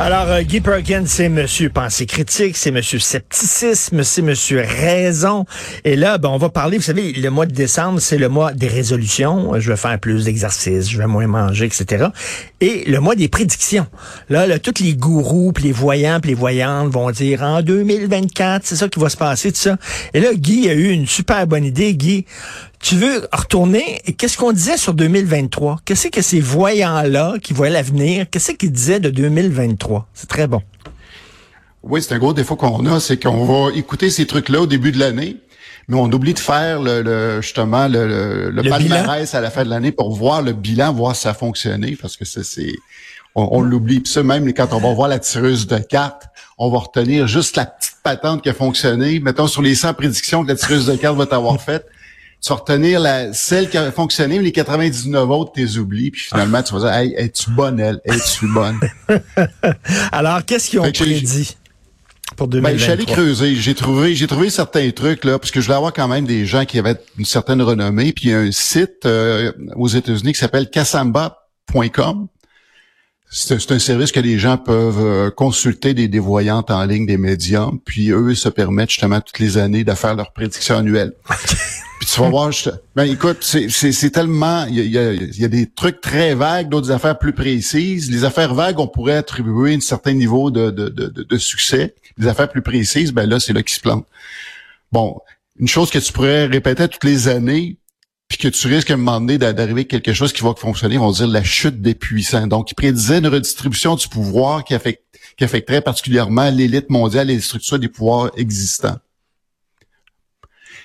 Alors, euh, Guy Perkins, c'est Monsieur Pensée critique, c'est Monsieur Scepticisme, c'est Monsieur Raison. Et là, ben, on va parler, vous savez, le mois de décembre, c'est le mois des résolutions. Je vais faire plus d'exercices, je vais moins manger, etc. Et le mois des prédictions. Là, là tous les gourous, les voyants, puis les voyantes vont dire en 2024, c'est ça qui va se passer, tout ça. Et là, Guy a eu une super bonne idée. Guy, tu veux retourner, qu'est-ce qu'on disait sur 2023? Qu'est-ce que ces voyants-là qui voient l'avenir, qu'est-ce qu'ils disaient de 2023? C'est très bon. Oui, c'est un gros défaut qu'on a, c'est qu'on va écouter ces trucs-là au début de l'année, mais on oublie de faire le, justement le, le, palmarès à la fin de l'année pour voir le bilan, voir si ça a fonctionné, parce que c'est on, l'oublie. Puis ça, même quand on va voir la tireuse de cartes, on va retenir juste la petite patente qui a fonctionné. Mettons sur les 100 prédictions que la tireuse de cartes va t'avoir faites tu vas retenir la, celle qui a fonctionné, mais les 99 autres, tu les oublies, puis finalement, tu vas dire, hey, es-tu bonne, elle? Es-tu bonne? Alors, qu'est-ce qu'ils ont prédit? Pour 2023. Ben, je suis allé creuser. J'ai trouvé, j'ai trouvé certains trucs là, parce que je voulais avoir quand même des gens qui avaient une certaine renommée. Puis il y a un site euh, aux États-Unis qui s'appelle Cassamba.com. C'est un service que les gens peuvent euh, consulter des, des voyantes en ligne, des médiums, puis eux se permettent justement toutes les années de faire leurs prédictions annuelles. Ben écoute, c'est tellement, il y a, y a, des trucs très vagues, d'autres affaires plus précises. Les affaires vagues, on pourrait attribuer un certain niveau de, de, de, de succès. Les affaires plus précises, ben là, c'est là qu'ils se plantent. Bon, une chose que tu pourrais répéter toutes les années, puis que tu risques à un moment donné d'arriver quelque chose qui va fonctionner, on va dire la chute des puissants. Donc, il prédisait une redistribution du pouvoir qui, qui affecterait particulièrement l'élite mondiale et les structures des pouvoirs existants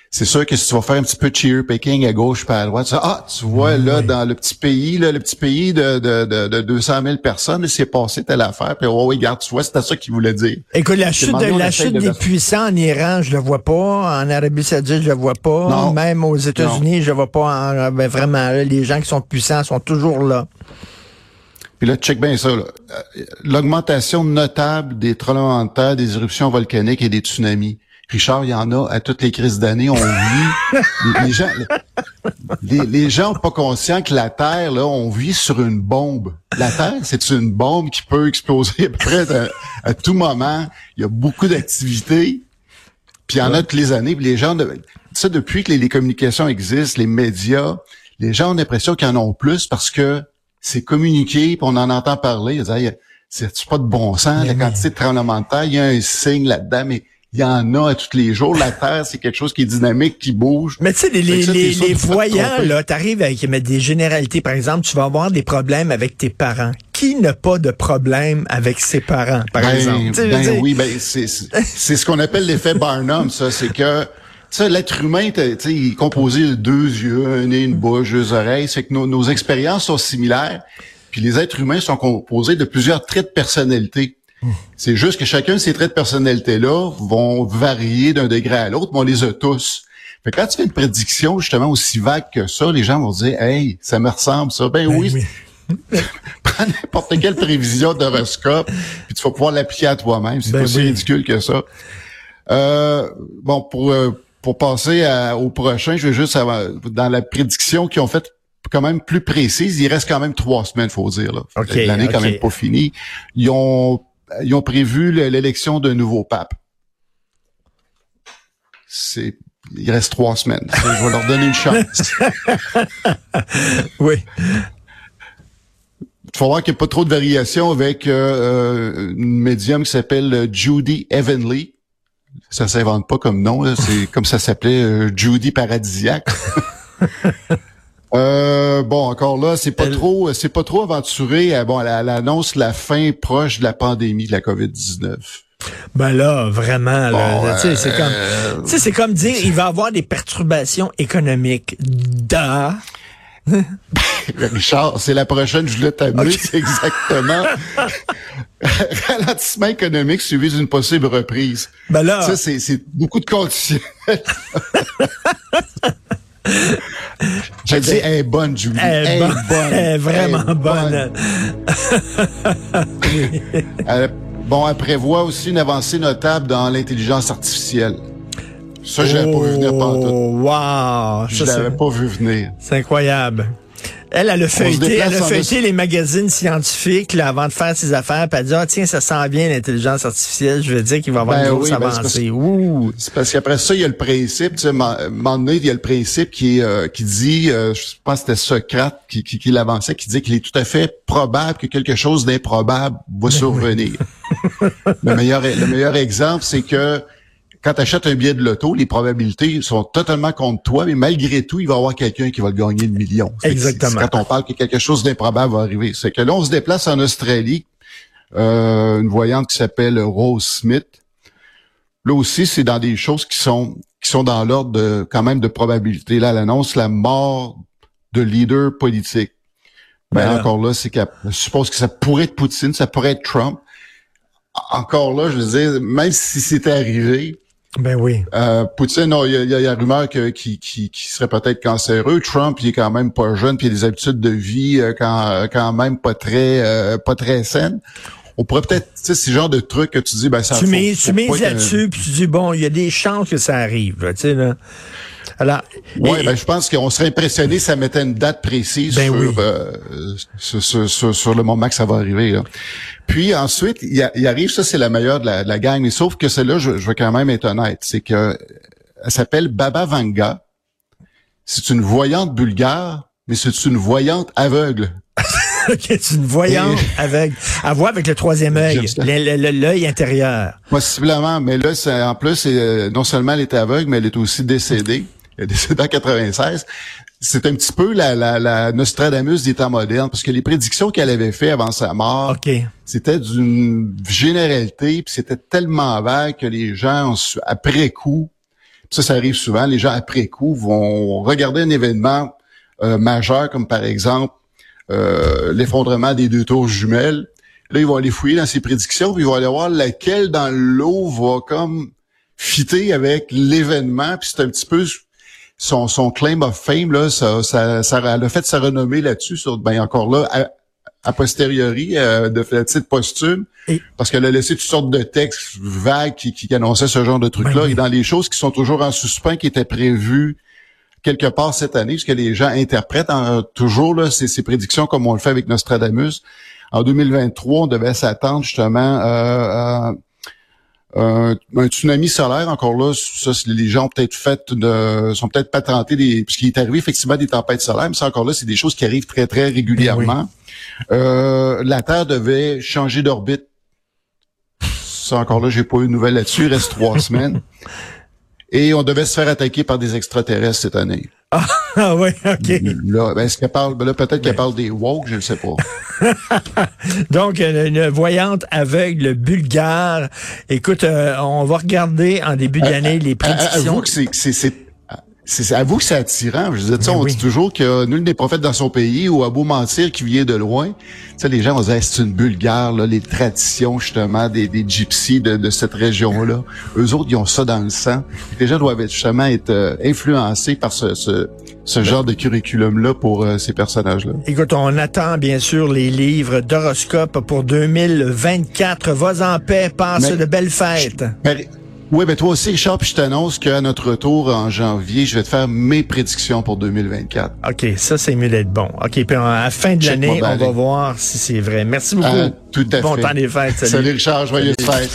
c'est sûr que si tu vas faire un petit peu de cheer picking à gauche pas à droite, ah, tu vois, là, dans le petit pays, là, le petit pays de, de, de, de 200 000 personnes, c'est passé telle affaire, puis oh, oui, regarde, tu vois, c'était ça qu'il voulait dire. Écoute, la chute, la chute des puissants en Iran, je le vois pas, en Arabie Saoudite, je le vois pas, même aux États-Unis, je le vois pas, en, ben, vraiment, les gens qui sont puissants sont toujours là. Puis là, check bien ça. L'augmentation notable des tremblements de terre, des éruptions volcaniques et des tsunamis. Richard, il y en a à toutes les crises d'année. On vit. les, gens, les, les, gens pas conscients que la Terre, là, on vit sur une bombe. La Terre, c'est une bombe qui peut exploser à peu près à, tout moment. Il y a beaucoup d'activités. Puis il y en a toutes les années. Puis les gens, ça depuis que les, communications existent, les médias, les gens ont l'impression qu'ils en ont plus parce que c'est communiqué, puis on en entend parler. C'est pas de bon sens, la quantité de tremblements de terre? Il y a un signe là-dedans, mais il y en a à tous les jours. La Terre, c'est quelque chose qui est dynamique, qui bouge. Mais tu sais, les, les, les, voyants, là, t'arrives avec des généralités. Par exemple, tu vas avoir des problèmes avec tes parents. Qui n'a pas de problème avec ses parents, par ben, exemple? Ben, oui, ben, c'est ce qu'on appelle l'effet Barnum, ça. C'est que l'être humain, il est composé de deux yeux, un nez, une bouche, deux oreilles. C'est que nos, nos expériences sont similaires. Puis les êtres humains sont composés de plusieurs traits de personnalité. C'est juste que chacun de ces traits de personnalité-là vont varier d'un degré à l'autre, mais on les a tous. Fait quand tu fais une prédiction justement aussi vague que ça, les gens vont dire Hey, ça me ressemble ça. Ben, ben oui. Prends n'importe quelle prévision d'horoscope, puis tu vas pouvoir l'appliquer à toi-même. C'est ben pas si ridicule que ça. Euh, bon, pour euh, pour passer au prochain, je vais juste dans la prédiction qu'ils ont faite quand même plus précise. Il reste quand même trois semaines, faut dire. Là. L'année est quand même pas finie. Ils ont ils ont prévu l'élection d'un nouveau pape. C'est il reste trois semaines. Je vais leur donner une chance. oui. Il faut voir qu'il n'y a pas trop de variations avec euh, euh, une médium qui s'appelle Judy Evanley. Ça s'invente pas comme nom, c'est comme ça s'appelait euh, Judy Paradisiaque. Euh, bon, encore là, c'est pas trop, c'est pas trop aventuré. Euh, bon, elle, annonce la fin proche de la pandémie de la COVID-19. Ben là, vraiment, là, c'est comme, c'est comme dire, il va y avoir des perturbations économiques. Da. Richard, c'est la prochaine Juliette Amé, c'est exactement ralentissement économique suivi d'une possible reprise. Ben là, ça c'est beaucoup de conditions. Je dis, elle est bonne, Julie. Elle est bonne. Elle est vraiment bonne. bon, elle prévoit aussi une avancée notable dans l'intelligence artificielle. Ça, je l'avais pas vu venir. Oh, wow! Je l'avais pas vu venir. C'est incroyable. Elle, elle a feuilleté, elle a feuilleté les magazines scientifiques là, avant de faire ses affaires, puis elle a dit, ah, tiens, ça sent bien l'intelligence articicielle, je veux dire qu'il va y avoir Ben une grosse oui, ben, avancée. C'est parce qu'après ça, il y a le principe, tu sais, moment donné, il y a le principe qui, euh, qui dit, euh, je pense que c'était Socrate qui, qui, qui l'avançait, qui dit qu'il est tout à fait probable que quelque chose d'improbable Ben va survenir. le, meilleur, le meilleur exemple, c'est que quand tu achètes un billet de loto, les probabilités sont totalement contre toi, mais malgré tout, il va y avoir quelqu'un qui va le gagner le million. Exactement. Quand on parle que quelque chose d'improbable va arriver. C'est que là, on se déplace en Australie, euh, une voyante qui s'appelle Rose Smith. Là aussi, c'est dans des choses qui sont qui sont dans l'ordre de quand même de probabilité. Là, elle annonce la mort de leader politique. Ben, Ben encore là, c'est qu'elle je suppose que ça pourrait être Poutine, ça pourrait être Trump. Encore là, je veux dire, même si c'était arrivé, Ben oui. euh, Poutine, non, il y y y a rumeur que qui, qui, qui serait peut-être cancéreux. Trump, il est quand même pas jeune, puis il a des habitudes de vie euh, quand, quand même pas très euh, pas très saines. On pourrait peut-être, tu sais, ce genre de truc que tu dis, ben ça. tu faut- faut tu mises là-dessus, puis tu dis, bon, il y a des chances que ça arrive, tu sais, là. Alors, Ouais, et- ben, je pense qu'on serait impressionné si ça mettait une date précise Ben sur, oui. euh, sur, sur- le moment que ça va arriver. là. Puis ensuite, il, y a- il arrive, ça c'est la meilleure de la, de la gang, mais sauf que celle-là, je, je veux quand même être honnête, c'est que elle s'appelle Baba Vanga. C'est une voyante bulgare, mais c'est une voyante aveugle. OK, c'est une voyante avec, à voir avec le troisième œil, l'œil intérieur. Possiblement, mais là, c'est, en plus, euh, non seulement elle est aveugle, mais elle est aussi décédée. Elle est décédée en 96. C'est un petit peu la, la, la Nostradamus des temps modernes, parce que les prédictions qu'elle avait fait avant sa mort, OK. c'était d'une généralité, puis c'était tellement vague que les gens, après coup, ça, ça arrive souvent, les gens après coup vont regarder un événement euh, majeur, comme par exemple euh, l'effondrement des deux tours jumelles. Là, ils vont aller fouiller dans ces prédictions, puis ils vont aller voir laquelle dans l'eau va comme fitter avec l'événement, puis c'est un petit peu son, son claim of fame, là, ça, ça, ça elle a fait sa renommée là-dessus, sur, ben encore là, à, a posteriori, euh, de fait titre posthume, Et- parce qu'elle a laissé toutes sortes de textes vagues qui, qui annonçaient ce genre de trucs-là, Ben et dans les choses qui sont toujours en suspens, qui étaient prévues quelque part cette année, puisque les gens interprètent en- toujours là, ces, ces prédictions comme on le fait avec Nostradamus. En 2023, on devait s'attendre justement euh, à un, un tsunami solaire. Encore là, ça, les gens ont peut-être fait, de, sont peut-être pas tentés des, puisqu'il est arrivé effectivement des tempêtes solaires, mais ça encore là, c'est des choses qui arrivent très très régulièrement. Euh, la Terre devait changer d'orbite. Ça encore là, j'ai pas eu de nouvelles là-dessus. Il reste trois semaines. Et on devait se faire attaquer par des extraterrestres cette année. Ah oui, OK. Là, ben, est-ce qu'elle parle, ben là, peut-être qu'elle parle des woke, je ne sais pas. Donc, une, voyante aveugle bulgare. Écoute, euh, on va regarder en début d'année les prédictions. Avoue que c'est, c'est, c'est- avoue que c'est attirant. Je veux dire, Ben on oui. dit toujours que nul n'est prophète dans son pays ou à beau mentir qui vient de loin. Tu sais, les gens vont dire, Hey, c'est une bulgare, là, les traditions, justement, des, des gypsies de, de cette région-là. Eux autres, ils ont ça dans le sang. Les gens doivent être, justement être euh, influencés par ce, ce, ce genre de curriculum-là pour euh, ces personnages-là. Écoute, on attend bien sûr les livres d'horoscope pour 2024. Vas en paix, passe Mais- de belles fêtes. Oui, ben toi aussi, Richard, puis je t'annonce qu'à notre retour en janvier, je vais te faire mes prédictions pour 2024. OK, ça, c'est mieux d'être bon. OK, puis à la fin de l'année, on va voir si c'est vrai. Merci beaucoup. Ah, tout à bon fait. temps des fêtes. Salut Richard, joyeuses fêtes.